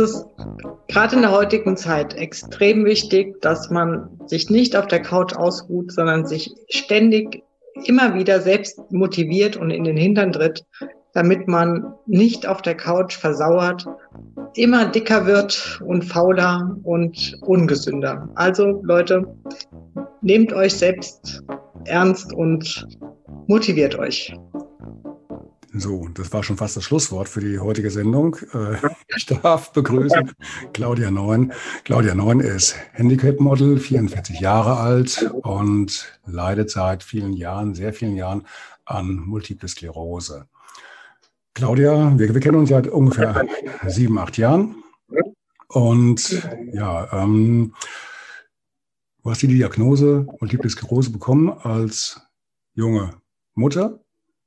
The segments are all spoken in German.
Es gerade in der heutigen Zeit extrem wichtig, dass man sich nicht auf der Couch ausruht, sondern sich ständig immer wieder selbst motiviert und in den Hintern tritt, damit man nicht auf der Couch versauert, immer dicker wird und fauler und ungesünder. Also Leute, nehmt euch selbst ernst und motiviert euch. So, das war schon fast das Schlusswort für die heutige Sendung. Äh, ich darf begrüßen Claudia Neun. Claudia Neun ist Handicap-Model, 44 Jahre alt und leidet seit vielen Jahren, sehr vielen Jahren an Multiple Sklerose. Claudia, wir, wir kennen uns seit ungefähr sieben, acht Jahren. Und ja, ähm, du hast die Diagnose Multiple Sklerose bekommen als junge Mutter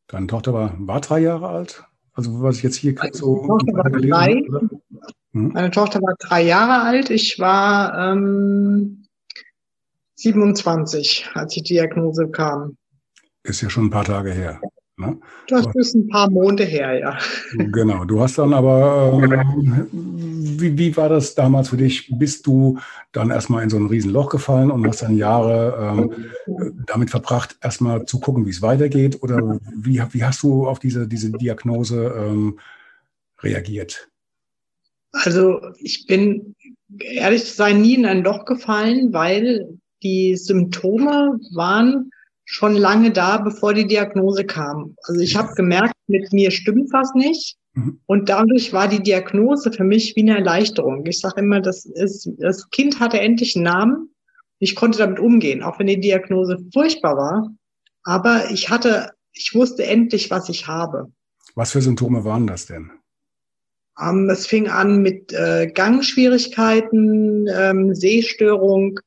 Deine Tochter war, war drei Jahre alt? Also was ich jetzt hier so... Meine Tochter war drei. Hm? Meine Tochter war drei Jahre alt. Ich war ähm, 27, als die Diagnose kam. Ist ja schon ein paar Tage her. Ne? Das ist ein paar Monate her, ja. Genau. Du hast dann aber, äh, wie, wie war das damals für dich? Bist du dann erstmal in so ein Riesenloch gefallen und hast dann Jahre äh, damit verbracht, erstmal zu gucken, wie es weitergeht? Oder wie, wie hast du auf diese, diese Diagnose ähm, reagiert? Also ich bin ehrlich zu sein nie in ein Loch gefallen, weil die Symptome waren schon lange da, bevor die Diagnose kam. Also ich habe gemerkt, mit mir stimmt was nicht. Mhm. Und dadurch war die Diagnose für mich wie eine Erleichterung. Ich sage immer, das, ist, das Kind hatte endlich einen Namen. Ich konnte damit umgehen, auch wenn die Diagnose furchtbar war. Aber ich hatte, ich wusste endlich, was ich habe. Was für Symptome waren das denn? Ähm, es fing an mit äh, Gangschwierigkeiten, ähm, Sehstörung,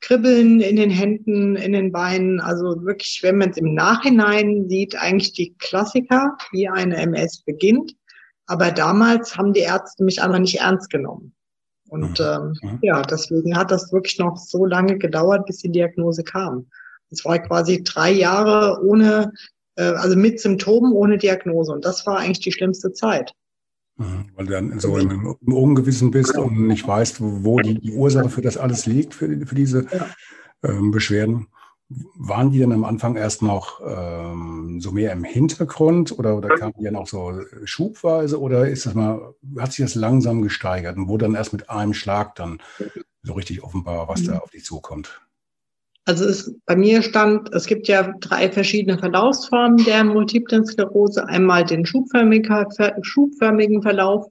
Kribbeln in den Händen, in den Beinen. Also wirklich, wenn man es im Nachhinein sieht, eigentlich die Klassiker, wie eine MS beginnt. Aber damals haben die Ärzte mich einfach nicht ernst genommen. Und mhm. ähm, mhm. ja, deswegen hat das wirklich noch so lange gedauert, bis die Diagnose kam. Es war quasi drei Jahre ohne, äh, also mit Symptomen ohne Diagnose. Und das war eigentlich die schlimmste Zeit. Mhm. Weil du dann so im, im Ungewissen bist und nicht weißt, wo die, die Ursache für das alles liegt, für, für diese ja. ähm, Beschwerden. Waren die denn am Anfang erst noch ähm, so mehr im Hintergrund oder, oder kamen die dann auch so schubweise oder ist das mal, hat sich das langsam gesteigert und wurde dann erst mit einem Schlag dann so richtig offenbar, was da mhm. auf dich zukommt? Also es, bei mir stand, es gibt ja drei verschiedene Verlaufsformen der Multiplen Sklerose. Einmal den schubförmigen Verlauf,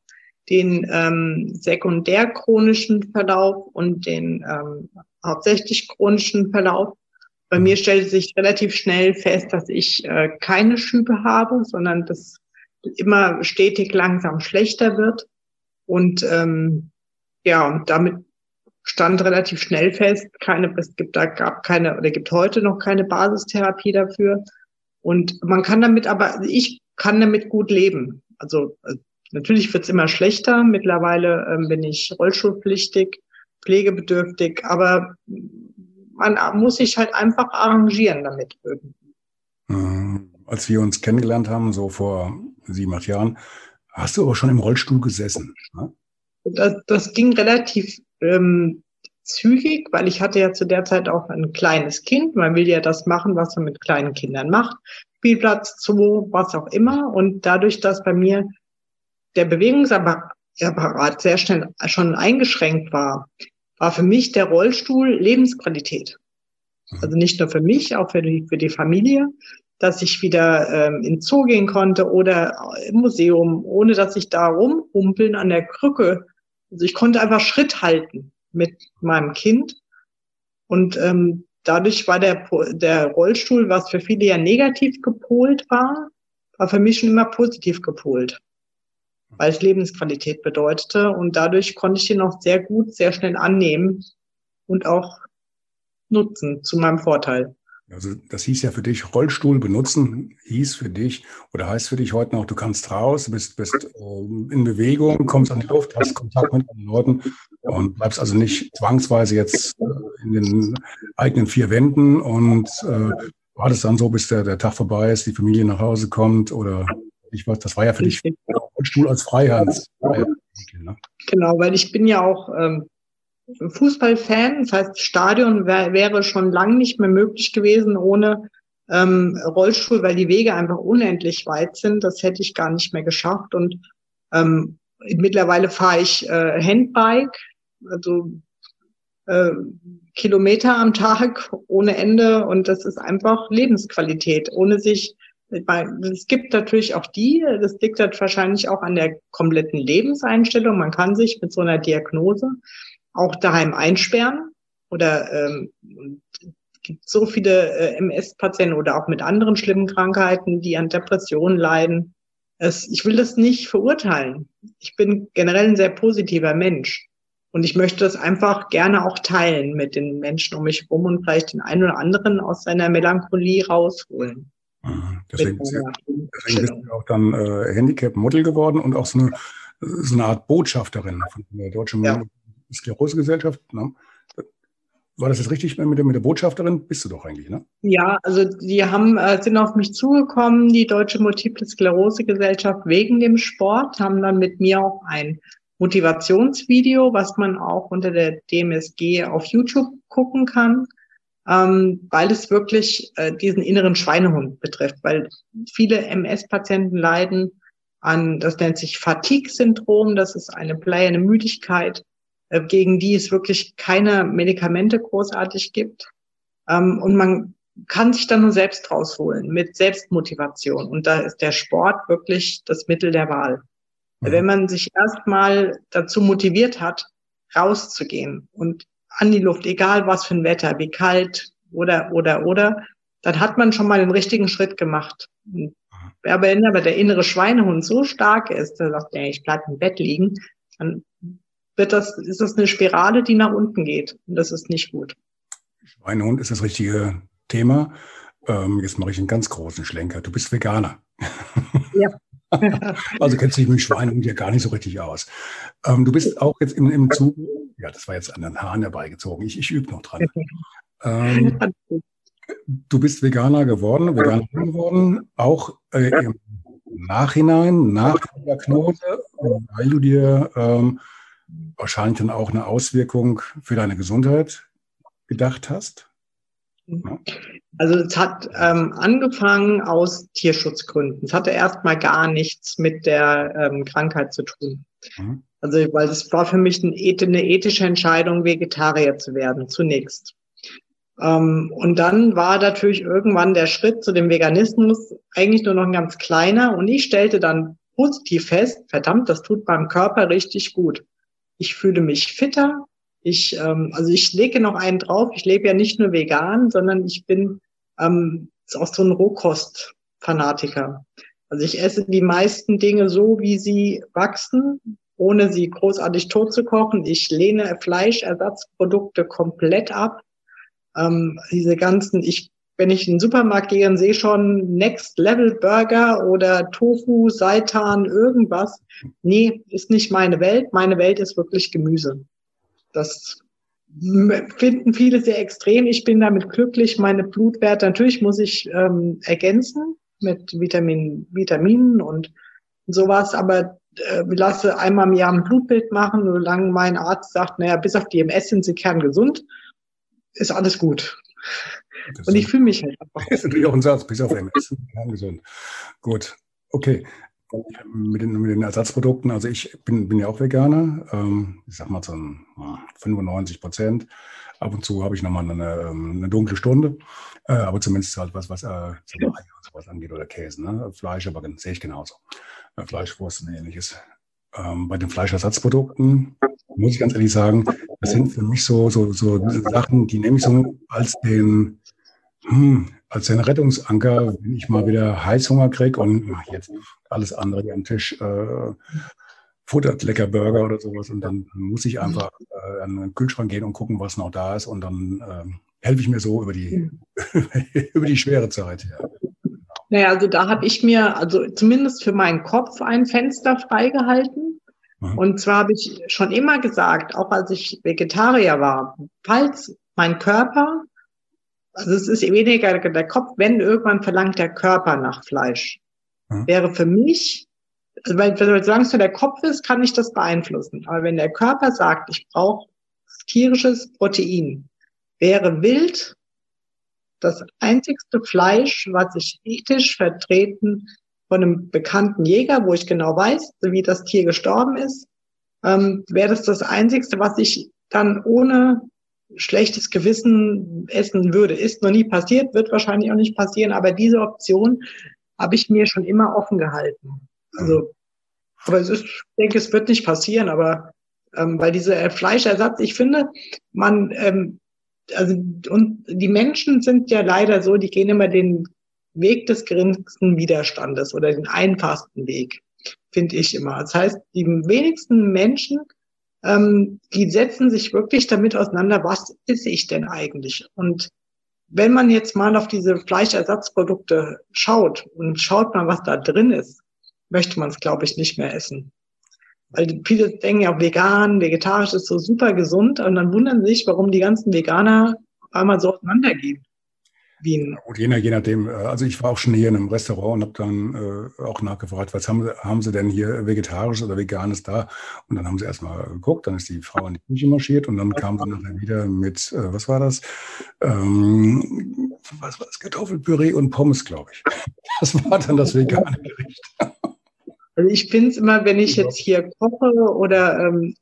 den ähm, sekundärchronischen Verlauf und den ähm, hauptsächlich chronischen Verlauf. Bei mir stellte sich relativ schnell fest, dass ich äh, keine Schübe habe, sondern dass immer stetig langsam schlechter wird. Und ähm, ja, und damit stand relativ schnell fest, keine, es gibt da gab keine oder gibt heute noch keine Basistherapie dafür. Und man kann damit aber, ich kann damit gut leben. Also äh, natürlich wird's immer schlechter. Mittlerweile ähm, bin ich rollstuhlpflichtig, pflegebedürftig, aber man muss sich halt einfach arrangieren damit irgendwie. Mhm. Als wir uns kennengelernt haben, so vor sieben, acht Jahren, hast du auch schon im Rollstuhl gesessen. Ne? Das, das ging relativ ähm, zügig, weil ich hatte ja zu der Zeit auch ein kleines Kind. Man will ja das machen, was man mit kleinen Kindern macht. Spielplatz, Zoo, was auch immer. Und dadurch, dass bei mir der Bewegungsapparat sehr schnell schon eingeschränkt war, war für mich der Rollstuhl Lebensqualität. Also nicht nur für mich, auch für die, für die Familie, dass ich wieder ähm, ins Zoo gehen konnte oder im Museum, ohne dass ich da rumhumpeln an der Krücke also ich konnte einfach Schritt halten mit meinem Kind. Und ähm, dadurch war der, der Rollstuhl, was für viele ja negativ gepolt war, war für mich schon immer positiv gepolt. weil es Lebensqualität bedeutete. Und dadurch konnte ich den auch sehr gut, sehr schnell annehmen und auch nutzen zu meinem Vorteil. Also das hieß ja für dich, Rollstuhl benutzen, hieß für dich oder heißt für dich heute noch, du kannst raus, bist, bist äh, in Bewegung, kommst an die Luft, hast Kontakt mit anderen Leuten und bleibst also nicht zwangsweise jetzt äh, in den eigenen vier Wänden und äh, wartest dann so, bis der, der Tag vorbei ist, die Familie nach Hause kommt oder ich weiß, das war ja für dich Rollstuhl als Freiheit. Ne? Genau, weil ich bin ja auch ähm, Fußballfan. Das heißt, Stadion wär, wäre schon lang nicht mehr möglich gewesen ohne ähm, Rollstuhl, weil die Wege einfach unendlich weit sind. Das hätte ich gar nicht mehr geschafft. Und ähm, mittlerweile fahre ich äh, Handbike, also äh, Kilometer am Tag ohne Ende. Und das ist einfach Lebensqualität, ohne sich es gibt natürlich auch die, das liegt halt wahrscheinlich auch an der kompletten Lebenseinstellung. Man kann sich mit so einer Diagnose auch daheim einsperren oder ähm, gibt so viele äh, MS-Patienten oder auch mit anderen schlimmen Krankheiten, die an Depressionen leiden. Es, ich will das nicht verurteilen. Ich bin generell ein sehr positiver Mensch. Und ich möchte das einfach gerne auch teilen mit den Menschen um mich herum und vielleicht den einen oder anderen aus seiner Melancholie rausholen. Mhm. Deswegen, ist, deswegen bist du auch dann äh, Handicap-Model geworden und auch so eine, so eine Art Botschafterin von der Deutschen ja. Sklerosegesellschaft. Ne? War das jetzt richtig mit der, mit der Botschafterin? Bist du doch eigentlich, ne? Ja, also die haben, äh, sind auf mich zugekommen, die Deutsche Multiple Sklerose-Gesellschaft, wegen dem Sport, haben dann mit mir auch ein Motivationsvideo, was man auch unter der DMSG auf YouTube gucken kann, ähm, weil es wirklich äh, diesen inneren Schweinehund betrifft, weil viele MS-Patienten leiden an, das nennt sich Fatigue-Syndrom, das ist eine bleierne Müdigkeit, gegen die es wirklich keine Medikamente großartig gibt. Ähm, und man kann sich dann nur selbst rausholen mit Selbstmotivation. Und da ist der Sport wirklich das Mittel der Wahl. Mhm. Wenn man sich erstmal dazu motiviert hat, rauszugehen und an die Luft, egal was für ein Wetter, wie kalt oder, oder, oder, dann hat man schon mal den richtigen Schritt gemacht. Und wenn aber der innere Schweinehund so stark ist, der sagt, ja, ich bleib im Bett liegen, dann wird das, ist das eine Spirale, die nach unten geht. Und das ist nicht gut. Schweinehund ist das richtige Thema. Ähm, jetzt mache ich einen ganz großen Schlenker. Du bist Veganer. Ja. also kennst du dich mit Schweinehund ja gar nicht so richtig aus. Ähm, du bist auch jetzt im, im Zug, ja, das war jetzt an den Haaren herbeigezogen. Ich, ich übe noch dran. Ähm, du bist Veganer geworden, Veganer geworden, auch äh, im Nachhinein, nach der Diagnose, weil du dir ähm, wahrscheinlich dann auch eine Auswirkung für deine Gesundheit gedacht hast? Ja. Also es hat ähm, angefangen aus Tierschutzgründen. Es hatte erstmal gar nichts mit der ähm, Krankheit zu tun. Mhm. Also weil es war für mich eine, eine ethische Entscheidung, Vegetarier zu werden, zunächst. Ähm, und dann war natürlich irgendwann der Schritt zu dem Veganismus eigentlich nur noch ein ganz kleiner. Und ich stellte dann positiv fest, verdammt, das tut meinem Körper richtig gut. Ich fühle mich fitter. Ich, ähm, also ich lege noch einen drauf. Ich lebe ja nicht nur vegan, sondern ich bin ähm, auch so ein Rohkostfanatiker. Also ich esse die meisten Dinge so, wie sie wachsen, ohne sie großartig tot zu kochen. Ich lehne Fleischersatzprodukte komplett ab. Ähm, diese ganzen, ich wenn ich in den Supermarkt gehe und sehe schon Next Level Burger oder Tofu, Seitan, irgendwas. Nee, ist nicht meine Welt. Meine Welt ist wirklich Gemüse. Das finden viele sehr extrem. Ich bin damit glücklich. Meine Blutwerte, natürlich muss ich ähm, ergänzen mit Vitamin, Vitaminen und sowas, aber äh, lasse einmal im Jahr ein Blutbild machen, solange mein Arzt sagt, naja, bis auf die MS sind sie kerngesund, ist alles gut. Das und ich fühle mich halt einfach. Das ist natürlich auch ein Satz, bis auf MS, gesund. Gut, okay. Mit den, mit den Ersatzprodukten, also ich bin, bin ja auch Veganer, ähm, ich sag mal so 95 Prozent. Ab und zu habe ich nochmal eine, ähm, eine dunkle Stunde, äh, aber zumindest halt was, was äh, sowas angeht oder Käse. Ne? Fleisch, aber sehe ich genauso. Äh, Fleischwurst und ähnliches. Ähm, bei den Fleischersatzprodukten muss ich ganz ehrlich sagen, das sind für mich so, so, so Sachen, die nehme ich so als den, hm, als den Rettungsanker, wenn ich mal wieder Heißhunger kriege und jetzt alles andere hier am Tisch äh, futtert lecker Burger oder sowas und dann muss ich einfach äh, an den Kühlschrank gehen und gucken, was noch da ist und dann ähm, helfe ich mir so über die, über die schwere Zeit. Ja. Naja, also da habe ich mir, also zumindest für meinen Kopf ein Fenster freigehalten. Mhm. Und zwar habe ich schon immer gesagt, auch als ich Vegetarier war, falls mein Körper, also es ist weniger der Kopf, wenn irgendwann verlangt der Körper nach Fleisch, mhm. wäre für mich, also weil, solange es nur der Kopf ist, kann ich das beeinflussen. Aber wenn der Körper sagt, ich brauche tierisches Protein, wäre wild das einzigste Fleisch, was ich ethisch vertreten von einem bekannten Jäger, wo ich genau weiß, wie das Tier gestorben ist, ähm, wäre das das einzigste, was ich dann ohne schlechtes Gewissen essen würde. Ist noch nie passiert, wird wahrscheinlich auch nicht passieren, aber diese Option habe ich mir schon immer offen gehalten. Also, aber es ist, ich denke, es wird nicht passieren, aber ähm, weil dieser Fleischersatz, ich finde, man ähm, also und die Menschen sind ja leider so, die gehen immer den Weg des geringsten Widerstandes oder den einfachsten Weg, finde ich immer. Das heißt, die wenigsten Menschen, ähm, die setzen sich wirklich damit auseinander, was ist ich denn eigentlich? Und wenn man jetzt mal auf diese Fleischersatzprodukte schaut und schaut mal, was da drin ist, möchte man es, glaube ich, nicht mehr essen. Weil viele denken ja, vegan, vegetarisch ist so super gesund und dann wundern sich, warum die ganzen Veganer einmal so auseinandergehen. Wien. Und je, je nachdem, äh, also ich war auch schon hier in einem Restaurant und habe dann äh, auch nachgefragt, was haben, haben sie denn hier vegetarisches oder veganes da? Und dann haben sie erstmal geguckt, dann ist die Frau in die Küche marschiert und dann kam sie nachher wieder mit, äh, was war das? Ähm, was war das? Kartoffelpüree und Pommes, glaube ich. Das war dann das vegane Gericht. Also ich finde es immer, wenn ich jetzt hier koche oder ähm,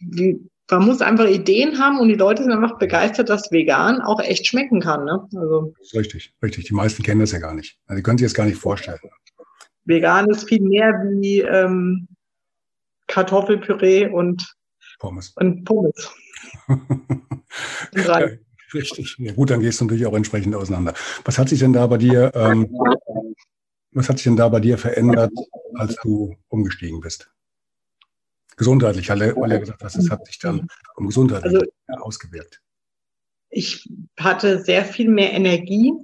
wie, man muss einfach Ideen haben und die Leute sind einfach begeistert, dass vegan auch echt schmecken kann. Ne? Also, richtig, richtig. Die meisten kennen das ja gar nicht. Also, die können sich das gar nicht vorstellen. Vegan ist viel mehr wie ähm, Kartoffelpüree und Pommes. Und Pommes. ja, richtig. Ja, gut, dann gehst du natürlich auch entsprechend auseinander. Was hat sich denn da bei dir ähm, was hat sich denn da bei dir verändert, als du umgestiegen bist? Gesundheitlich, weil er gesagt hast, es hat sich dann um gesundheitlich also, ausgewirkt. Ich hatte sehr viel mehr Energie.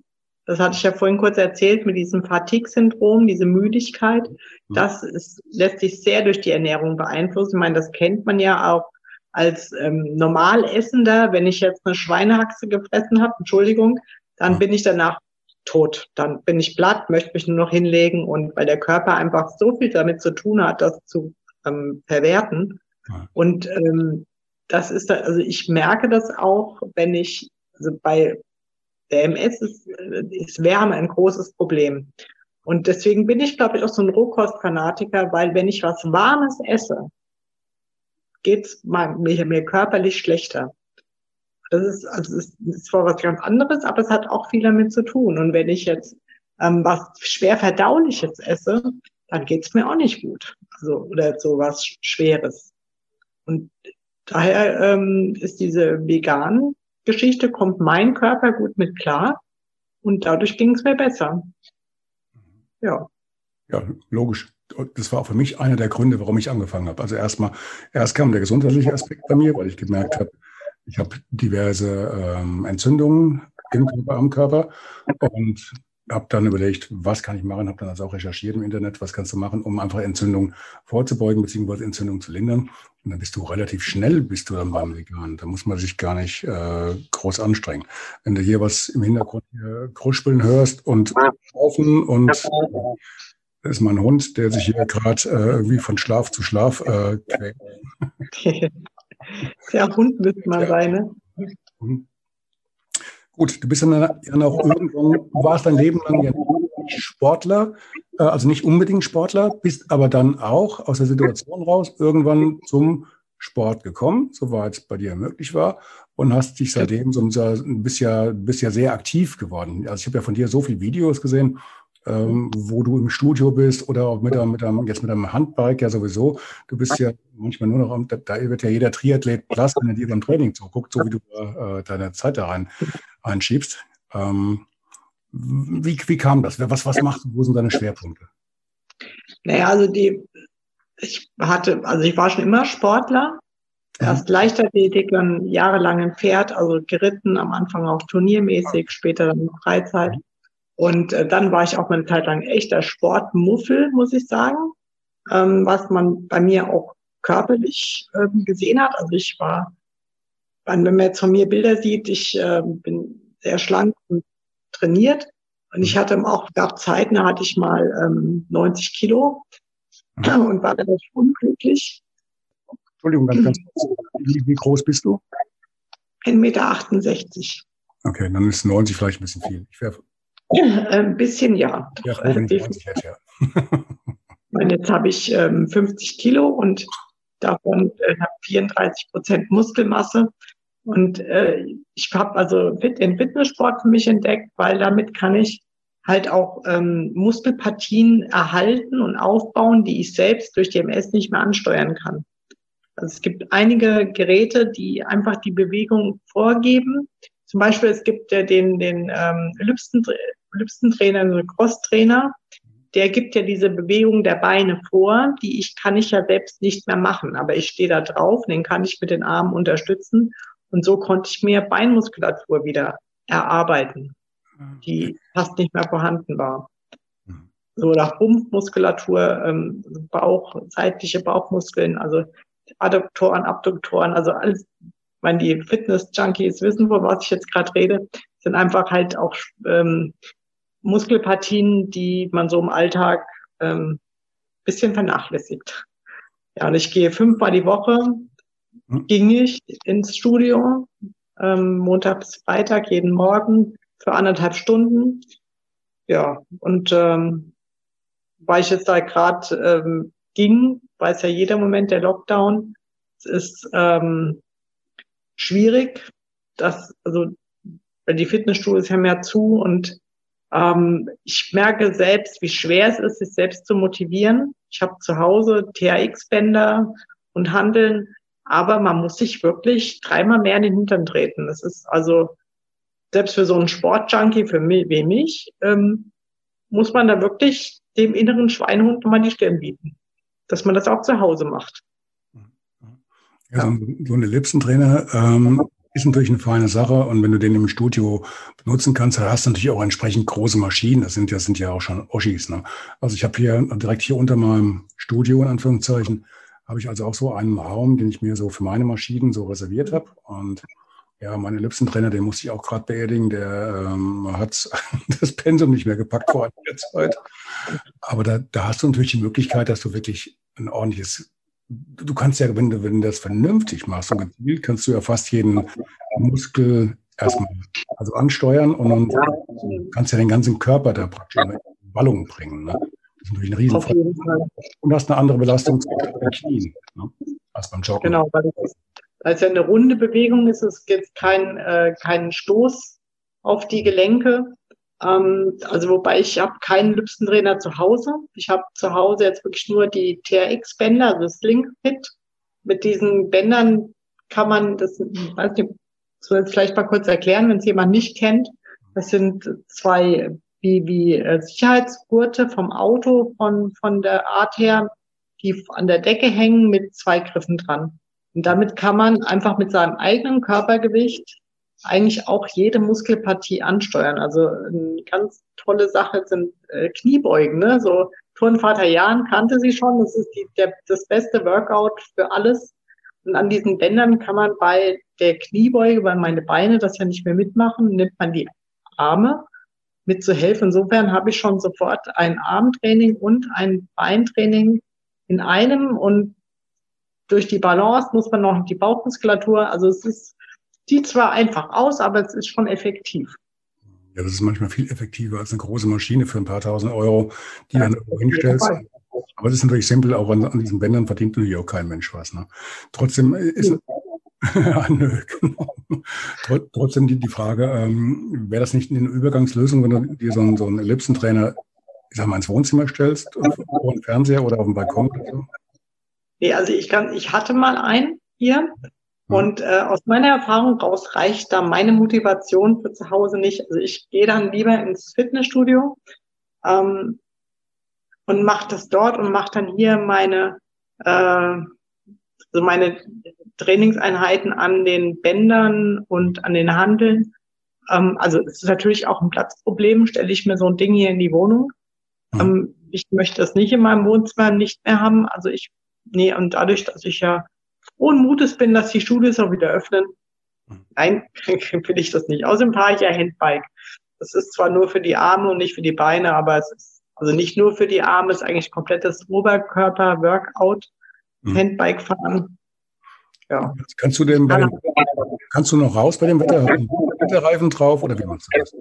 Das hatte ich ja vorhin kurz erzählt mit diesem Fatigue-Syndrom, diese Müdigkeit. Mhm. Das ist, lässt sich sehr durch die Ernährung beeinflussen. Ich meine, das kennt man ja auch als ähm, Normalessender. Wenn ich jetzt eine Schweinehaxe gefressen habe, Entschuldigung, dann mhm. bin ich danach tot. Dann bin ich platt, möchte mich nur noch hinlegen und weil der Körper einfach so viel damit zu tun hat, das zu ähm, verwerten. Ja. Und ähm, das ist da, also ich merke das auch, wenn ich, also bei der MS ist, ist Wärme ein großes Problem. Und deswegen bin ich, glaube ich, auch so ein Rohkostfanatiker, weil wenn ich was Warmes esse, geht's mir, mir körperlich schlechter. Das ist, also es ist zwar was ganz anderes, aber es hat auch viel damit zu tun. Und wenn ich jetzt ähm, was schwer verdauliches esse, dann geht's mir auch nicht gut. Also, oder so was Schweres. Und daher ähm, ist diese vegan Geschichte, kommt mein Körper gut mit klar und dadurch ging es mir besser. Ja. Ja, logisch. Das war für mich einer der Gründe, warum ich angefangen habe. Also erstmal, erst kam der gesundheitliche Aspekt bei mir, weil ich gemerkt habe, ich habe diverse ähm, Entzündungen im Körper, am Körper und habe dann überlegt, was kann ich machen, habe dann also auch recherchiert im Internet, was kannst du machen, um einfach Entzündungen vorzubeugen bzw. Entzündungen zu lindern. Und dann bist du relativ schnell, bist du dann beim Vegan. Da muss man sich gar nicht äh, groß anstrengen. Wenn du hier was im Hintergrund hier kruspeln hörst und laufen und äh, das ist mein Hund, der sich hier gerade äh, irgendwie von Schlaf zu Schlaf äh, quält. Der Hund müsste mal ja. sein, ne? Gut, du bist dann, dann auch irgendwann, du warst dein Leben lang ja Sportler, äh, also nicht unbedingt Sportler, bist aber dann auch aus der Situation raus irgendwann zum Sport gekommen, soweit es bei dir möglich war, und hast dich seitdem so ein bisschen, bist ja sehr aktiv geworden. Also ich habe ja von dir so viele Videos gesehen, ähm, wo du im Studio bist oder auch mit, mit einem, jetzt mit einem Handbike ja sowieso. Du bist ja manchmal nur noch, da, da wird ja jeder Triathlet blass, wenn er dir beim Training zuguckt, so wie du äh, deine Zeit da rein, einschiebst. Ähm, wie, wie kam das? Was, was machst du? Wo sind deine Schwerpunkte? Naja, also die, ich hatte, also ich war schon immer Sportler. Erst Leichtathletik, dann jahrelang im Pferd, also geritten, am Anfang auch turniermäßig, später dann Freizeit. Und äh, dann war ich auch eine Zeit lang echter Sportmuffel, muss ich sagen, ähm, was man bei mir auch körperlich ähm, gesehen hat. Also ich war, wenn man jetzt von mir Bilder sieht, ich äh, bin sehr schlank und trainiert. Und ich hatte auch, gab Zeiten, da hatte ich mal ähm, 90 Kilo mhm. und war relativ unglücklich. Entschuldigung, ganz, ganz kurz. Wie, wie groß bist du? 1,68 Meter. Okay, dann ist 90 vielleicht ein bisschen viel. Ich wäre ein bisschen, ja. Ja, 20 hätte, ja. und jetzt habe ich ähm, 50 Kilo und davon äh, 34 Prozent Muskelmasse. Und äh, ich habe also den Fitnesssport für mich entdeckt, weil damit kann ich halt auch ähm, Muskelpartien erhalten und aufbauen, die ich selbst durch DMS nicht mehr ansteuern kann. Also es gibt einige Geräte, die einfach die Bewegung vorgeben. Zum Beispiel es gibt ja den, den ähm, Ellipsentrainer, den Cross-Trainer, der gibt ja diese Bewegung der Beine vor, die ich kann ich ja selbst nicht mehr machen, aber ich stehe da drauf, den kann ich mit den Armen unterstützen und so konnte ich mir Beinmuskulatur wieder erarbeiten, die fast nicht mehr vorhanden war. So nach Rumpfmuskulatur, ähm, Bauch, seitliche Bauchmuskeln, also Adduktoren, Abduktoren, also alles, wenn die Fitness-Junkies wissen, wo was ich jetzt gerade rede, sind einfach halt auch ähm, Muskelpartien, die man so im Alltag ähm, bisschen vernachlässigt. Ja, und ich gehe fünfmal die Woche, hm. ging ich ins Studio, ähm, Montag bis Freitag, jeden Morgen für anderthalb Stunden. Ja, und ähm, weil ich jetzt da gerade ähm, ging, weiß ja jeder Moment der Lockdown, es ist ähm, schwierig, dass, also die Fitnessstudios haben ja zu und ähm, ich merke selbst, wie schwer es ist, sich selbst zu motivieren. Ich habe zu Hause THX-Bänder und Handeln, aber man muss sich wirklich dreimal mehr in den Hintern treten. Das ist also selbst für so einen Sportjunkie für mich, wie mich, ähm, muss man da wirklich dem inneren Schweinhund mal die Stirn bieten, dass man das auch zu Hause macht. Ja, so, ein, so ein Ellipsentrainer ähm, ist natürlich eine feine Sache und wenn du den im Studio benutzen kannst, dann hast du natürlich auch entsprechend große Maschinen. Das sind ja, sind ja auch schon Oschis. Ne? Also ich habe hier direkt hier unter meinem Studio, in Anführungszeichen, habe ich also auch so einen Raum, den ich mir so für meine Maschinen so reserviert habe. Und ja, meine Ellipsentrainer, den musste ich auch gerade beerdigen, der ähm, hat das Pensum nicht mehr gepackt vor einiger Zeit. Aber da, da hast du natürlich die Möglichkeit, dass du wirklich ein ordentliches du kannst ja, wenn du, wenn du das vernünftig machst und gezielt, kannst du ja fast jeden Muskel erstmal also ansteuern und dann kannst ja den ganzen Körper da praktisch in Ballung bringen. Ne? Das ist natürlich ein riesen Und hast eine andere Belastung bei Knien ne? als beim Joggen. Genau, weil es als ja eine runde Bewegung ist, es gibt kein, äh, keinen Stoß auf die Gelenke. Ähm, also wobei ich habe keinen Lüpstentrainer zu Hause. Ich habe zu Hause jetzt wirklich nur die TRX-Bänder, also das Link-Fit. Mit diesen Bändern kann man das, weiß nicht, soll jetzt vielleicht mal kurz erklären, wenn es jemand nicht kennt. Das sind zwei wie, wie äh, Sicherheitsgurte vom Auto von, von der Art her, die an der Decke hängen mit zwei Griffen dran. Und damit kann man einfach mit seinem eigenen Körpergewicht eigentlich auch jede Muskelpartie ansteuern. Also eine ganz tolle Sache sind äh, Kniebeugen. Ne? So Turnvater Jan kannte sie schon. Das ist die, der, das beste Workout für alles. Und an diesen Bändern kann man bei der Kniebeuge, weil meine Beine das ja nicht mehr mitmachen, nimmt man die Arme mit zu helfen. Insofern habe ich schon sofort ein Armtraining und ein Beintraining in einem und durch die Balance muss man noch die Bauchmuskulatur. Also es ist Sieht zwar einfach aus, aber es ist schon effektiv. Ja, das ist manchmal viel effektiver als eine große Maschine für ein paar tausend Euro, die ja, dann irgendwo hinstellst. Aber es ist natürlich simpel, auch an, an, diesen Bändern verdient natürlich auch kein Mensch was. Ne? Trotzdem ist ja, nö, genau. Trotzdem die, die Frage, ähm, wäre das nicht eine Übergangslösung, wenn du dir so einen, so einen Ellipsentrainer, ich sag mal, ins Wohnzimmer stellst, vor den Fernseher oder auf dem Balkon oder so? Nee, also ich kann, ich hatte mal einen hier. Und äh, aus meiner Erfahrung raus reicht da meine Motivation für zu Hause nicht. Also ich gehe dann lieber ins Fitnessstudio ähm, und mache das dort und mache dann hier meine äh, also meine Trainingseinheiten an den Bändern und an den Handeln. Ähm, also es ist natürlich auch ein Platzproblem. Stelle ich mir so ein Ding hier in die Wohnung. Mhm. Ähm, ich möchte das nicht in meinem Wohnzimmer nicht mehr haben. Also ich, nee, und dadurch, dass ich ja frohen Mutes bin, dass die Studios auch wieder öffnen, mhm. nein, will ich das nicht. Außerdem fahre ich ja Handbike. Das ist zwar nur für die Arme und nicht für die Beine, aber es ist also nicht nur für die Arme, es ist eigentlich komplettes Oberkörper-Workout, mhm. Handbike fahren. Ja. Kannst du denn bei, kannst du noch raus bei dem Wetter, Wetterreifen drauf oder wie machst du das?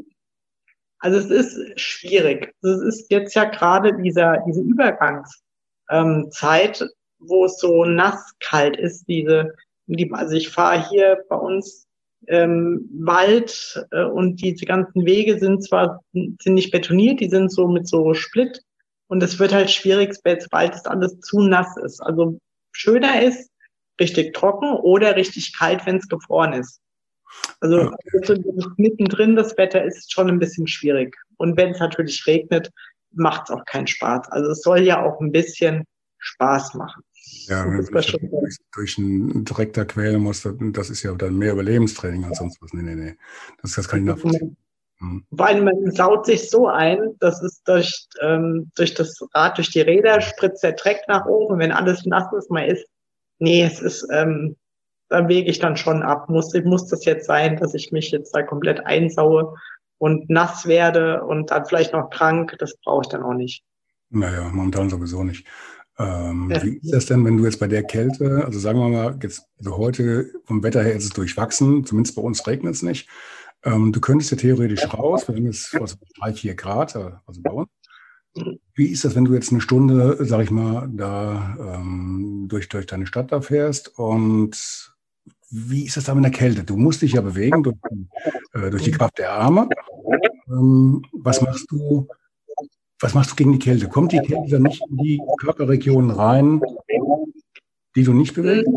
Also es ist schwierig. Es ist jetzt ja gerade dieser, diese Übergangszeit, wo es so nass kalt ist, diese, die, also ich fahre hier bei uns ähm, Wald äh, und diese ganzen Wege sind zwar sind nicht betoniert, die sind so mit so Split und es wird halt schwierig, sobald es alles zu nass ist. Also schöner ist richtig trocken oder richtig kalt, wenn es gefroren ist. Also, also mittendrin das Wetter ist schon ein bisschen schwierig. Und wenn es natürlich regnet, macht es auch keinen Spaß. Also es soll ja auch ein bisschen Spaß machen. Ja, wenn dich durch, durch einen Dreck da quälen musst, das ist ja dann mehr Überlebenstraining als sonst was. Nee, nee, nee. Das, das kann ich nachvollziehen. Mhm. Weil man saut sich so ein, dass es durch, ähm, durch das Rad, durch die Räder spritzt der Dreck nach oben. Und wenn alles nass ist, man ist, nee, es ist, ähm, da wege ich dann schon ab. Muss, muss das jetzt sein, dass ich mich jetzt da komplett einsaue und nass werde und dann vielleicht noch krank? Das brauche ich dann auch nicht. Naja, momentan sowieso nicht. Ähm, ja. Wie ist das denn, wenn du jetzt bei der Kälte, also sagen wir mal, jetzt, also heute vom Wetter her ist es durchwachsen, zumindest bei uns regnet es nicht. Ähm, du könntest ja theoretisch raus, wir haben jetzt also drei, vier Grad, äh, also bei uns. Wie ist das, wenn du jetzt eine Stunde, sag ich mal, da ähm, durch, durch deine Stadt da fährst und wie ist das da mit der Kälte? Du musst dich ja bewegen durch, äh, durch die Kraft der Arme. Ähm, was machst du, was machst du gegen die Kälte? Kommt die Kälte dann nicht in die Körperregionen rein, die du nicht bewegst?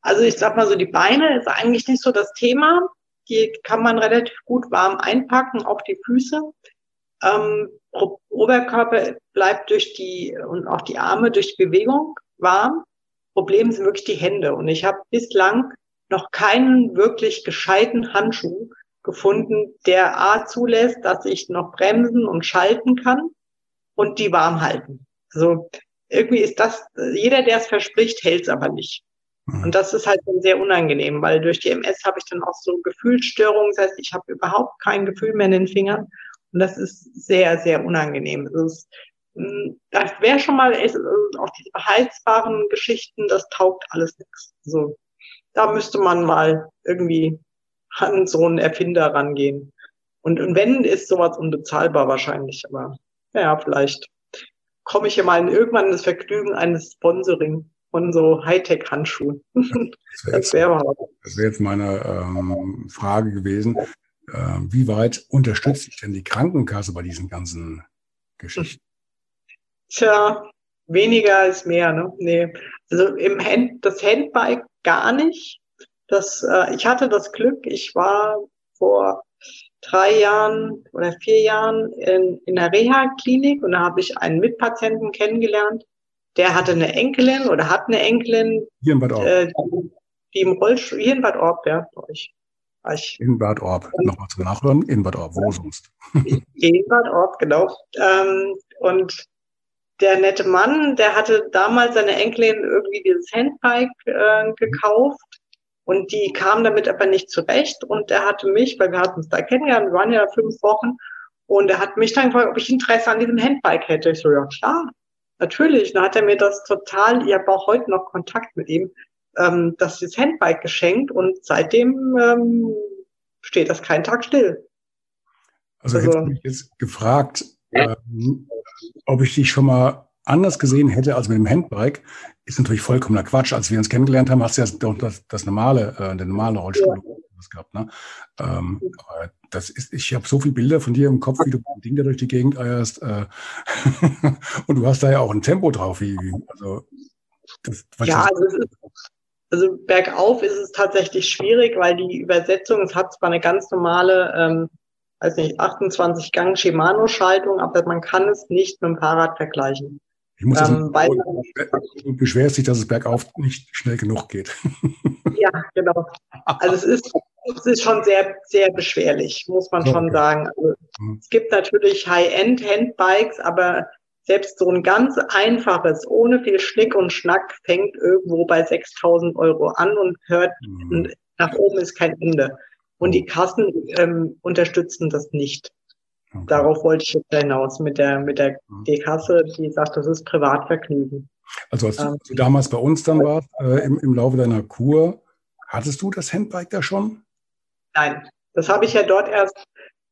Also ich sag mal so, die Beine ist eigentlich nicht so das Thema. Die kann man relativ gut warm einpacken, auch die Füße. Ähm, Oberkörper bleibt durch die und auch die Arme durch die Bewegung warm. Problem sind wirklich die Hände. Und ich habe bislang noch keinen wirklich gescheiten Handschuh gefunden, der A zulässt, dass ich noch bremsen und schalten kann und die warm halten. Also irgendwie ist das, jeder, der es verspricht, hält es aber nicht. Mhm. Und das ist halt sehr unangenehm, weil durch die MS habe ich dann auch so Gefühlsstörungen. Das heißt, ich habe überhaupt kein Gefühl mehr in den Fingern. Und das ist sehr, sehr unangenehm. Ist, hm, das wäre schon mal auch diese beheizbaren Geschichten, das taugt alles nichts. So, da müsste man mal irgendwie an so einen Erfinder rangehen. Und, und wenn, ist sowas unbezahlbar wahrscheinlich, aber ja, vielleicht komme ich ja mal in irgendwann das Vergnügen eines Sponsoring von so Hightech-Handschuhen. Das wäre wär wär jetzt meine ähm, Frage gewesen. Äh, wie weit unterstützt sich denn die Krankenkasse bei diesen ganzen Geschichten? Tja, weniger ist mehr, ne? Nee. Also im Hand, das Handbike gar nicht. Das, äh, ich hatte das Glück, ich war vor drei Jahren oder vier Jahren in, in der Reha-Klinik und da habe ich einen Mitpatienten kennengelernt, der hatte eine Enkelin oder hat eine Enkelin. Hier in Bad Orb. Äh, die im Rollstuhl, hier in Bad Orb, ja, bei euch. Ich, in Bad Orb. Nochmal zum Nachhören. In Bad Orb. Wo sonst? in Bad Orb, genau. Ähm, und der nette Mann, der hatte damals seine Enkelin irgendwie dieses Handbike äh, gekauft und die kam damit aber nicht zurecht. Und er hatte mich, weil wir hatten uns da kennengelernt, wir waren ja fünf Wochen. Und er hat mich dann gefragt, ob ich Interesse an diesem Handbike hätte. Ich so, ja klar, natürlich. Dann hat er mir das total, ich habe auch heute noch Kontakt mit ihm, ähm, das ist Handbike geschenkt und seitdem ähm, steht das keinen Tag still. Also, also mich jetzt gefragt, ähm, ob ich dich schon mal anders gesehen hätte als mit dem Handbike, ist natürlich vollkommener Quatsch. Als wir uns kennengelernt haben, hast du ja doch das, das normale, äh, den normalen Rollstuhl ja. gehabt. Ne? Ähm, aber das ist, ich habe so viele Bilder von dir im Kopf, wie du mit dem Ding da durch die Gegend eierst. Äh, und du hast da ja auch ein Tempo drauf. Wie, also, das, ja, also, ist, also bergauf ist es tatsächlich schwierig, weil die Übersetzung, es hat zwar eine ganz normale, ähm, weiß nicht, 28 Gang Shimano-Schaltung, aber man kann es nicht mit dem Fahrrad vergleichen. Ich muss ähm, weil, du beschwerst dich, dass es bergauf nicht schnell genug geht. Ja, genau. Also es ist, es ist schon sehr, sehr beschwerlich, muss man okay. schon sagen. Also mhm. Es gibt natürlich High-End-Handbikes, aber selbst so ein ganz einfaches, ohne viel Schnick und Schnack, fängt irgendwo bei 6000 Euro an und hört, mhm. nach oben ist kein Ende. Und die Kassen ähm, unterstützen das nicht. Okay. Darauf wollte ich jetzt hinaus mit der, mit der. D-Kasse, die sagt, das ist Privatvergnügen. Also als ähm, du damals bei uns dann warst, äh, im, im Laufe deiner Kur, hattest du das Handbike da schon? Nein, das habe ich ja dort erst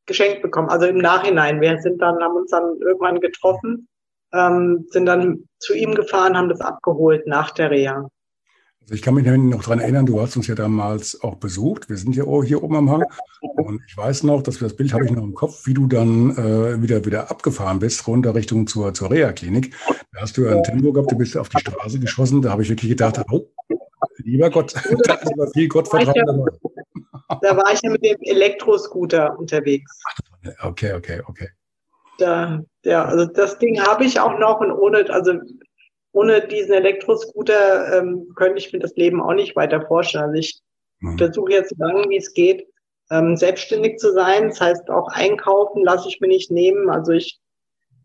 geschenkt bekommen, also im Nachhinein. Wir sind dann, haben uns dann irgendwann getroffen, ähm, sind dann zu ihm gefahren, haben das abgeholt nach der Reha. Also ich kann mich noch daran erinnern, du hast uns ja damals auch besucht. Wir sind ja hier oben am Hang. Und ich weiß noch, dass wir das Bild habe ich noch im Kopf, wie du dann äh, wieder, wieder abgefahren bist, runter Richtung zur, zur Reha-Klinik. Da hast du ein Tempo gehabt, du bist auf die Straße geschossen. Da habe ich wirklich gedacht, oh, lieber Gott, da ist aber viel Gottvertrauen dabei. Da war ich ja mit dem Elektroscooter unterwegs. Okay, okay, okay. Da, ja, also das Ding habe ich auch noch und ohne, also ohne diesen Elektroscooter ähm, könnte ich mir das Leben auch nicht weiter vorstellen. Also ich mhm. versuche jetzt so lange, wie es geht, ähm, selbstständig zu sein. Das heißt, auch einkaufen lasse ich mir nicht nehmen. Also ich,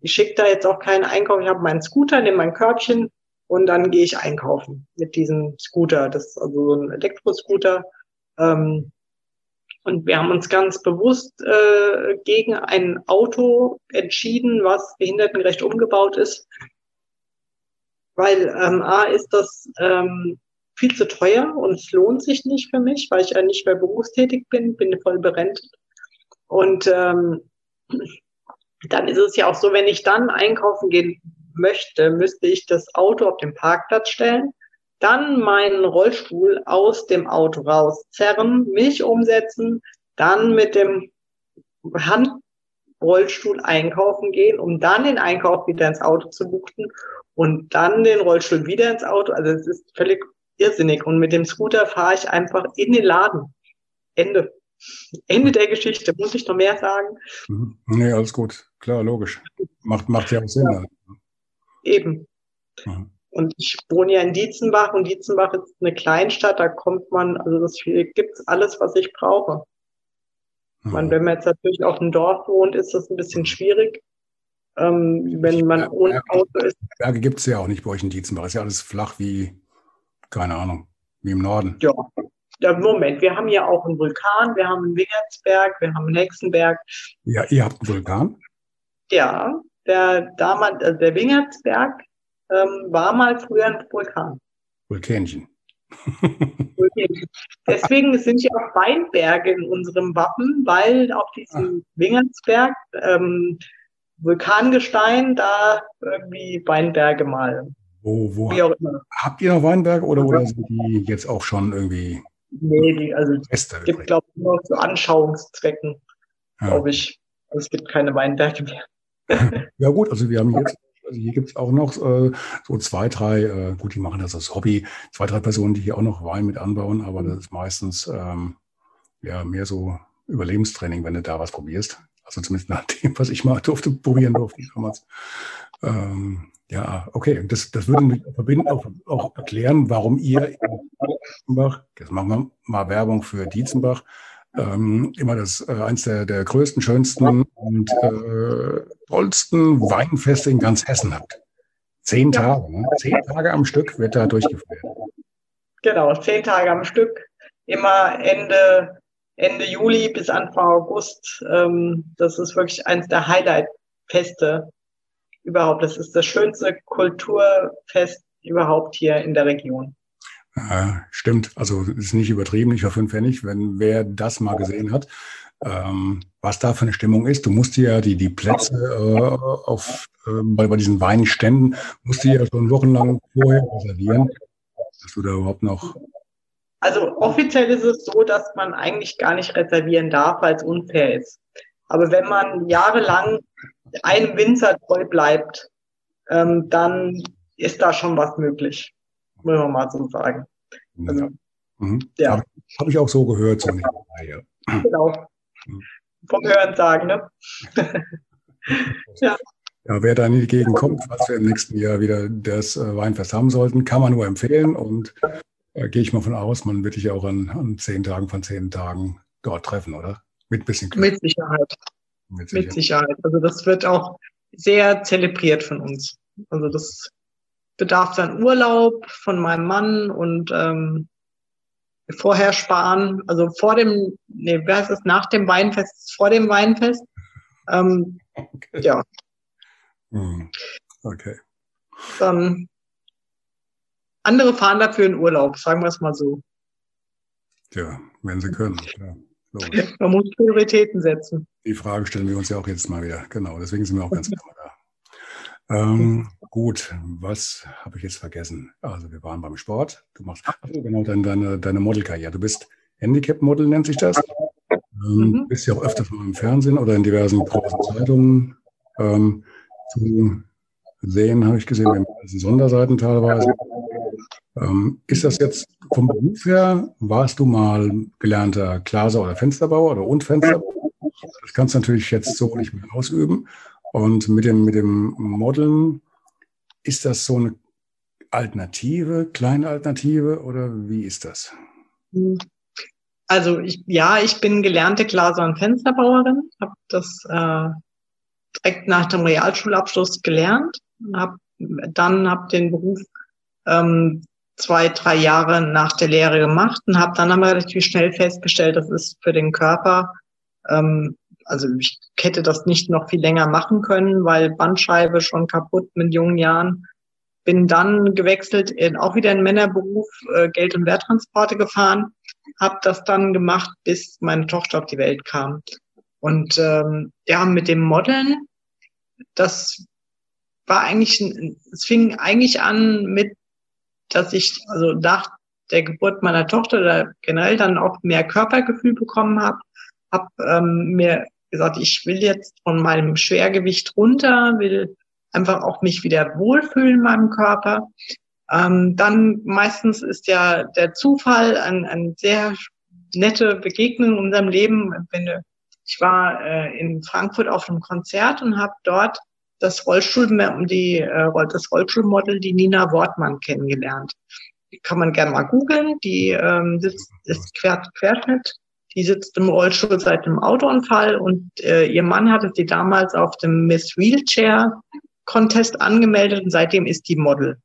ich schicke da jetzt auch keinen Einkauf. Ich habe meinen Scooter, nehme mein Körbchen und dann gehe ich einkaufen mit diesem Scooter. Das ist also so ein Elektroscooter. Ähm, und wir haben uns ganz bewusst äh, gegen ein Auto entschieden, was behindertengerecht umgebaut ist, weil ähm, A ist das ähm, viel zu teuer und es lohnt sich nicht für mich, weil ich ja nicht mehr berufstätig bin, bin voll berentet. Und ähm, dann ist es ja auch so, wenn ich dann einkaufen gehen möchte, müsste ich das Auto auf den Parkplatz stellen, dann meinen Rollstuhl aus dem Auto rauszerren, mich umsetzen, dann mit dem Handrollstuhl einkaufen gehen, um dann den Einkauf wieder ins Auto zu buchten und dann den Rollstuhl wieder ins Auto. Also es ist völlig irrsinnig. Und mit dem Scooter fahre ich einfach in den Laden. Ende. Ende der Geschichte. Muss ich noch mehr sagen? Mhm. Nee, alles gut. Klar, logisch. Macht, macht ja auch Sinn. Ja. Eben. Mhm. Und ich wohne ja in Dietzenbach und Dietzenbach ist eine Kleinstadt, da kommt man, also das gibt's alles, was ich brauche. Mhm. Man, wenn man jetzt natürlich auf dem Dorf wohnt, ist das ein bisschen schwierig. Ähm, wenn man Berge, ohne Auto ist. Berge gibt es ja auch nicht bei euch in Dietzenbach. Ist ja alles flach wie, keine Ahnung, wie im Norden. Ja. ja. Moment, wir haben ja auch einen Vulkan, wir haben einen Wingertsberg, wir haben einen Hexenberg. Ja, ihr habt einen Vulkan? Ja, der damals, also der Wingertsberg ähm, war mal früher ein Vulkan. Vulkänchen. Deswegen sind ja auch Weinberge in unserem Wappen, weil auf diesem Ach. Wingertsberg ähm, Vulkangestein, da irgendwie Weinberge mal. Wo, wo Wie auch immer. Habt ihr noch Weinberge oder, oder sind die jetzt auch schon irgendwie? Nee, die, also es gibt, glaube ich, nur zu Anschauungszwecken, ja. glaube ich. Also es gibt keine Weinberge mehr. ja gut, also wir haben jetzt, also hier gibt es auch noch äh, so zwei, drei, äh, gut, die machen das als Hobby, zwei, drei Personen, die hier auch noch Wein mit anbauen, aber das ist meistens ähm, ja mehr so Überlebenstraining, wenn du da was probierst. Also zumindest nach dem, was ich mal durfte, probieren durfte damals. Ähm, ja, okay. Das, das würde mich verbinden, auch, auch erklären, warum ihr in Dietzenbach, jetzt machen wir mal Werbung für Dietzenbach, ähm, immer das äh, eins der, der größten, schönsten und äh, tollsten Weinfeste in ganz Hessen habt. Zehn Tage, ne? zehn Tage am Stück wird da durchgeführt. Genau, zehn Tage am Stück, immer Ende Ende Juli bis Anfang August. Ähm, das ist wirklich eines der Highlight-Feste überhaupt. Das ist das schönste Kulturfest überhaupt hier in der Region. Ja, stimmt. Also ist nicht übertrieben, nicht für fünf Pfennig, wenn wer das mal gesehen hat. Ähm, was da für eine Stimmung ist. Du musst ja die, die Plätze äh, auf, äh, bei, bei diesen Weinständen, musst du ja schon wochenlang vorher reservieren, dass du da überhaupt noch also offiziell ist es so, dass man eigentlich gar nicht reservieren darf, weil es unfair ist. Aber wenn man jahrelang einem Winzer treu bleibt, ähm, dann ist da schon was möglich, muss man mal so sagen. Also, mhm. ja. Habe hab ich auch so gehört. So ja. Genau. Mhm. Vom Hören sagen, ne? ja. Ja, wer da in die Gegend kommt, falls wir im nächsten Jahr wieder das äh, Weinfest haben sollten, kann man nur empfehlen und äh, gehe ich mal von aus, man wird dich auch an, an zehn Tagen von zehn Tagen dort treffen, oder? Mit bisschen Glück. Mit Sicherheit. Mit Sicherheit. Mit Sicherheit. Also das wird auch sehr zelebriert von uns. Also das bedarf dann Urlaub von meinem Mann und ähm, vorher sparen, also vor dem, nee, wie heißt es, nach dem Weinfest, vor dem Weinfest. Ähm, okay. Ja. Hm. Okay. Dann andere fahren dafür in Urlaub, sagen wir es mal so. Ja, wenn sie können. Ja, Man muss Prioritäten setzen. Die Frage stellen wir uns ja auch jetzt mal wieder. Genau, deswegen sind wir auch ganz klar da. Ähm, gut, was habe ich jetzt vergessen? Also wir waren beim Sport. Du machst also genau deine, deine, deine Modelkarriere. Du bist Handicap-Model, nennt sich das. Ähm, mhm. Bist ja auch öfters mal im Fernsehen oder in diversen großen Zeitungen. Ähm, zu sehen, habe ich gesehen, haben Sonderseiten teilweise. Ähm, ist das jetzt vom Beruf her, warst du mal gelernter Glaser- oder Fensterbauer oder und Fensterbauer? Das kannst du natürlich jetzt so nicht mehr ausüben. Und mit dem, mit dem Modeln, ist das so eine Alternative, kleine Alternative oder wie ist das? Also ich, ja, ich bin gelernte Glaser- und Fensterbauerin, habe das äh, direkt nach dem Realschulabschluss gelernt, hab, dann habe den Beruf ähm, zwei, drei Jahre nach der Lehre gemacht und habe dann aber relativ schnell festgestellt, das ist für den Körper, ähm, also ich hätte das nicht noch viel länger machen können, weil Bandscheibe schon kaputt mit jungen Jahren. Bin dann gewechselt, in, auch wieder in Männerberuf, äh, Geld- und Werttransporte gefahren, habe das dann gemacht, bis meine Tochter auf die Welt kam. Und ähm, ja, mit dem Modeln, das war eigentlich, es fing eigentlich an mit, dass ich also nach der Geburt meiner Tochter oder generell dann auch mehr Körpergefühl bekommen habe, habe ähm, mir gesagt, ich will jetzt von meinem Schwergewicht runter, will einfach auch mich wieder wohlfühlen in meinem Körper. Ähm, dann meistens ist ja der Zufall ein, ein sehr nette Begegnung in unserem Leben. Ich war äh, in Frankfurt auf einem Konzert und habe dort das Rollstuhl, die, äh, das Rollstuhlmodel, die Nina Wortmann kennengelernt. Die kann man gerne mal googeln. Die ähm, sitzt, ist quer, Querschnitt. Die sitzt im Rollstuhl seit einem Autounfall und äh, ihr Mann hatte sie damals auf dem Miss Wheelchair Contest angemeldet und seitdem ist die Model.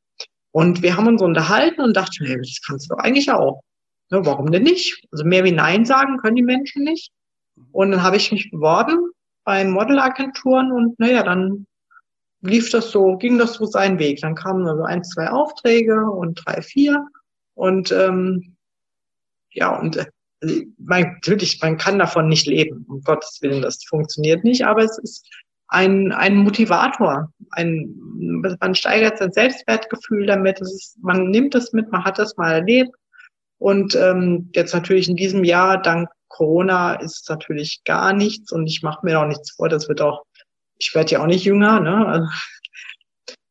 Und wir haben uns unterhalten und dachten, hey, das kannst du doch eigentlich auch. Ne, warum denn nicht? Also mehr wie Nein sagen können die Menschen nicht. Und dann habe ich mich beworben bei Modelagenturen und naja, dann lief das so, ging das so seinen Weg. Dann kamen also ein, zwei Aufträge und drei, vier. Und ähm, ja, und äh, man, natürlich, man kann davon nicht leben, um Gottes Willen, das funktioniert nicht, aber es ist ein, ein Motivator. Ein, man steigert sein Selbstwertgefühl damit. Es ist, man nimmt es mit, man hat das mal erlebt. Und ähm, jetzt natürlich in diesem Jahr, dank Corona ist natürlich gar nichts und ich mache mir auch nichts vor. Das wird auch, ich werde ja auch nicht jünger, ne? Also,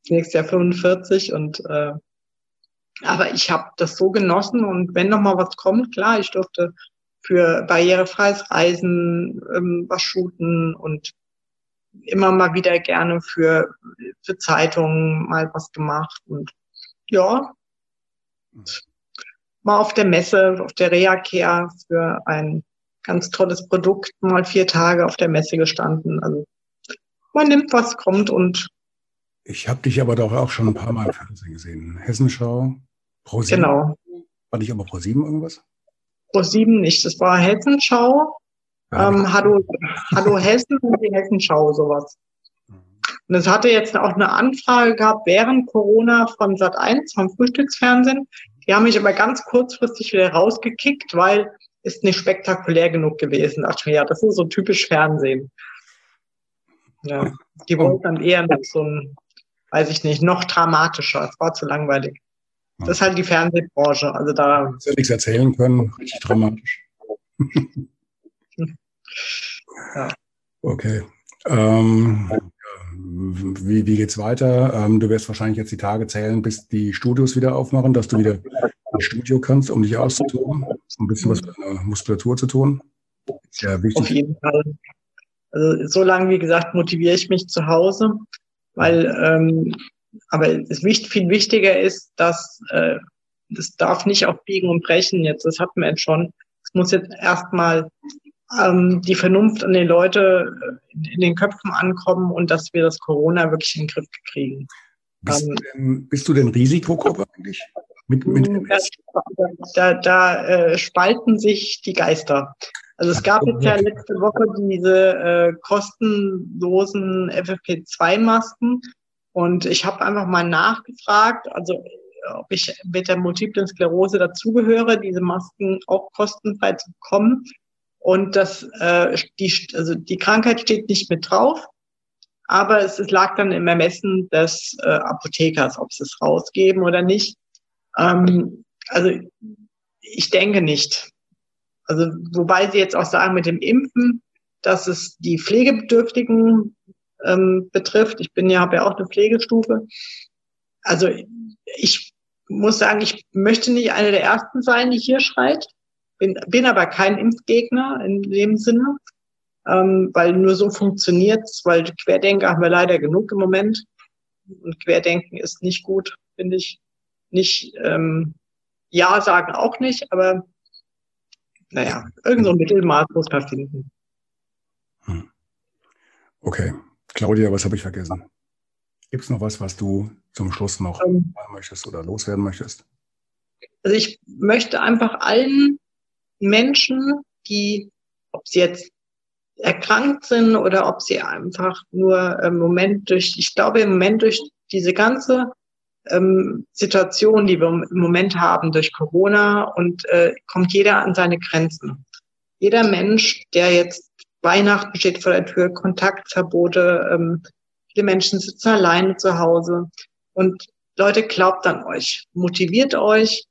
nächstes Jahr 45 und äh, aber ich habe das so genossen und wenn noch mal was kommt, klar, ich durfte für barrierefreies Reisen ähm, was shooten und immer mal wieder gerne für, für Zeitungen mal was gemacht und ja, mal auf der Messe, auf der Reha-Care für ein ganz tolles Produkt, mal vier Tage auf der Messe gestanden. Also man nimmt, was kommt und. Ich habe dich aber doch auch schon ein paar Mal im Fernsehen gesehen. Hessenschau, Pro 7. Genau. War nicht aber Pro 7 irgendwas? Pro 7 nicht. Das war Hessenschau. Ja, ähm, Hallo, Hallo Hessen und die Hessenschau, sowas. Und es hatte jetzt auch eine Anfrage gehabt während Corona von Sat1, vom Frühstücksfernsehen. Die haben mich aber ganz kurzfristig wieder rausgekickt, weil ist nicht spektakulär genug gewesen. Ach ja, das ist so typisch Fernsehen. Ja, die wollten dann eher mit so ein, weiß ich nicht, noch dramatischer. Es war zu langweilig. Das ist halt die Fernsehbranche. Also da. Dass nichts erzählen können, richtig dramatisch. ja. Okay. Ähm, wie, wie geht's weiter? Ähm, du wirst wahrscheinlich jetzt die Tage zählen, bis die Studios wieder aufmachen, dass du wieder ins Studio kannst, um dich auszutoben, ein bisschen was mit deiner Muskulatur zu tun. Ist ja wichtig. Auf jeden Fall. Also so lange, wie gesagt, motiviere ich mich zu Hause. Weil, ähm, aber es viel wichtiger ist, dass äh, das darf nicht auf Biegen und Brechen jetzt. Das hatten wir jetzt schon. Es muss jetzt erstmal ähm, die Vernunft an den Leute äh, in, in, den Köpfen ankommen und dass wir das Corona wirklich in den Griff kriegen. Bist, ähm, du, denn, bist du denn Risikogruppe eigentlich? Mit, mit da da äh, spalten sich die Geister. Also es gab jetzt ja letzte Woche diese äh, kostenlosen FFP2-Masken und ich habe einfach mal nachgefragt, also ob ich mit der multiplen Sklerose dazugehöre, diese Masken auch kostenfrei zu bekommen. Und das, äh, die, also die Krankheit steht nicht mit drauf, aber es, es lag dann im Ermessen des äh, Apothekers, ob sie es rausgeben oder nicht. Ähm, also ich denke nicht. Also wobei sie jetzt auch sagen mit dem Impfen, dass es die Pflegebedürftigen ähm, betrifft. Ich bin ja habe ja auch eine Pflegestufe. Also ich muss sagen, ich möchte nicht eine der ersten sein, die hier schreit. Bin, bin aber kein Impfgegner in dem Sinne, ähm, weil nur so funktioniert's, weil Querdenker haben wir leider genug im Moment. Und Querdenken ist nicht gut, finde ich. Nicht ähm, Ja sagen auch nicht, aber naja, irgend so ein Mittelmaß muss man finden. Hm. Okay. Claudia, was habe ich vergessen? Gibt es noch was, was du zum Schluss noch ähm, möchtest oder loswerden möchtest? Also ich möchte einfach allen Menschen, die, ob sie jetzt erkrankt sind oder ob sie einfach nur im Moment durch, ich glaube im Moment durch diese ganze ähm, Situation, die wir im Moment haben durch Corona und äh, kommt jeder an seine Grenzen. Jeder Mensch, der jetzt Weihnachten steht vor der Tür, Kontaktverbote, ähm, viele Menschen sitzen alleine zu Hause und Leute, glaubt an euch, motiviert euch,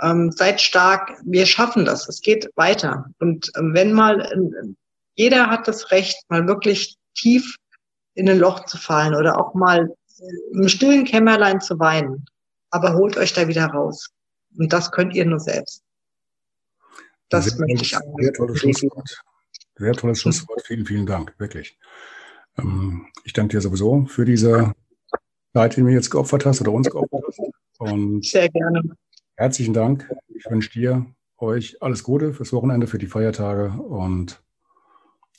ähm, seid stark, wir schaffen das, es geht weiter. Und ähm, wenn mal, äh, jeder hat das Recht, mal wirklich tief in ein Loch zu fallen oder auch mal im stillen Kämmerlein zu weinen. Aber holt euch da wieder raus. Und das könnt ihr nur selbst. Das sehr möchte ich auch. Sehr tolles Schlusswort. Sehr tolles Schlusswort. Vielen, vielen Dank. Wirklich. Ähm, ich danke dir sowieso für diese Zeit, die du mir jetzt geopfert hast oder uns geopfert hast. Und sehr gerne. Herzlichen Dank. Ich wünsche dir, euch alles Gute fürs Wochenende, für die Feiertage und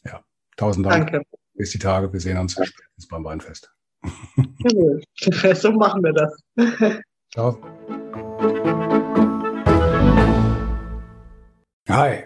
ja, tausend Dank. Danke. Bis die Tage. Wir sehen uns spätestens beim Weinfest. so machen wir das. Ciao. Hi,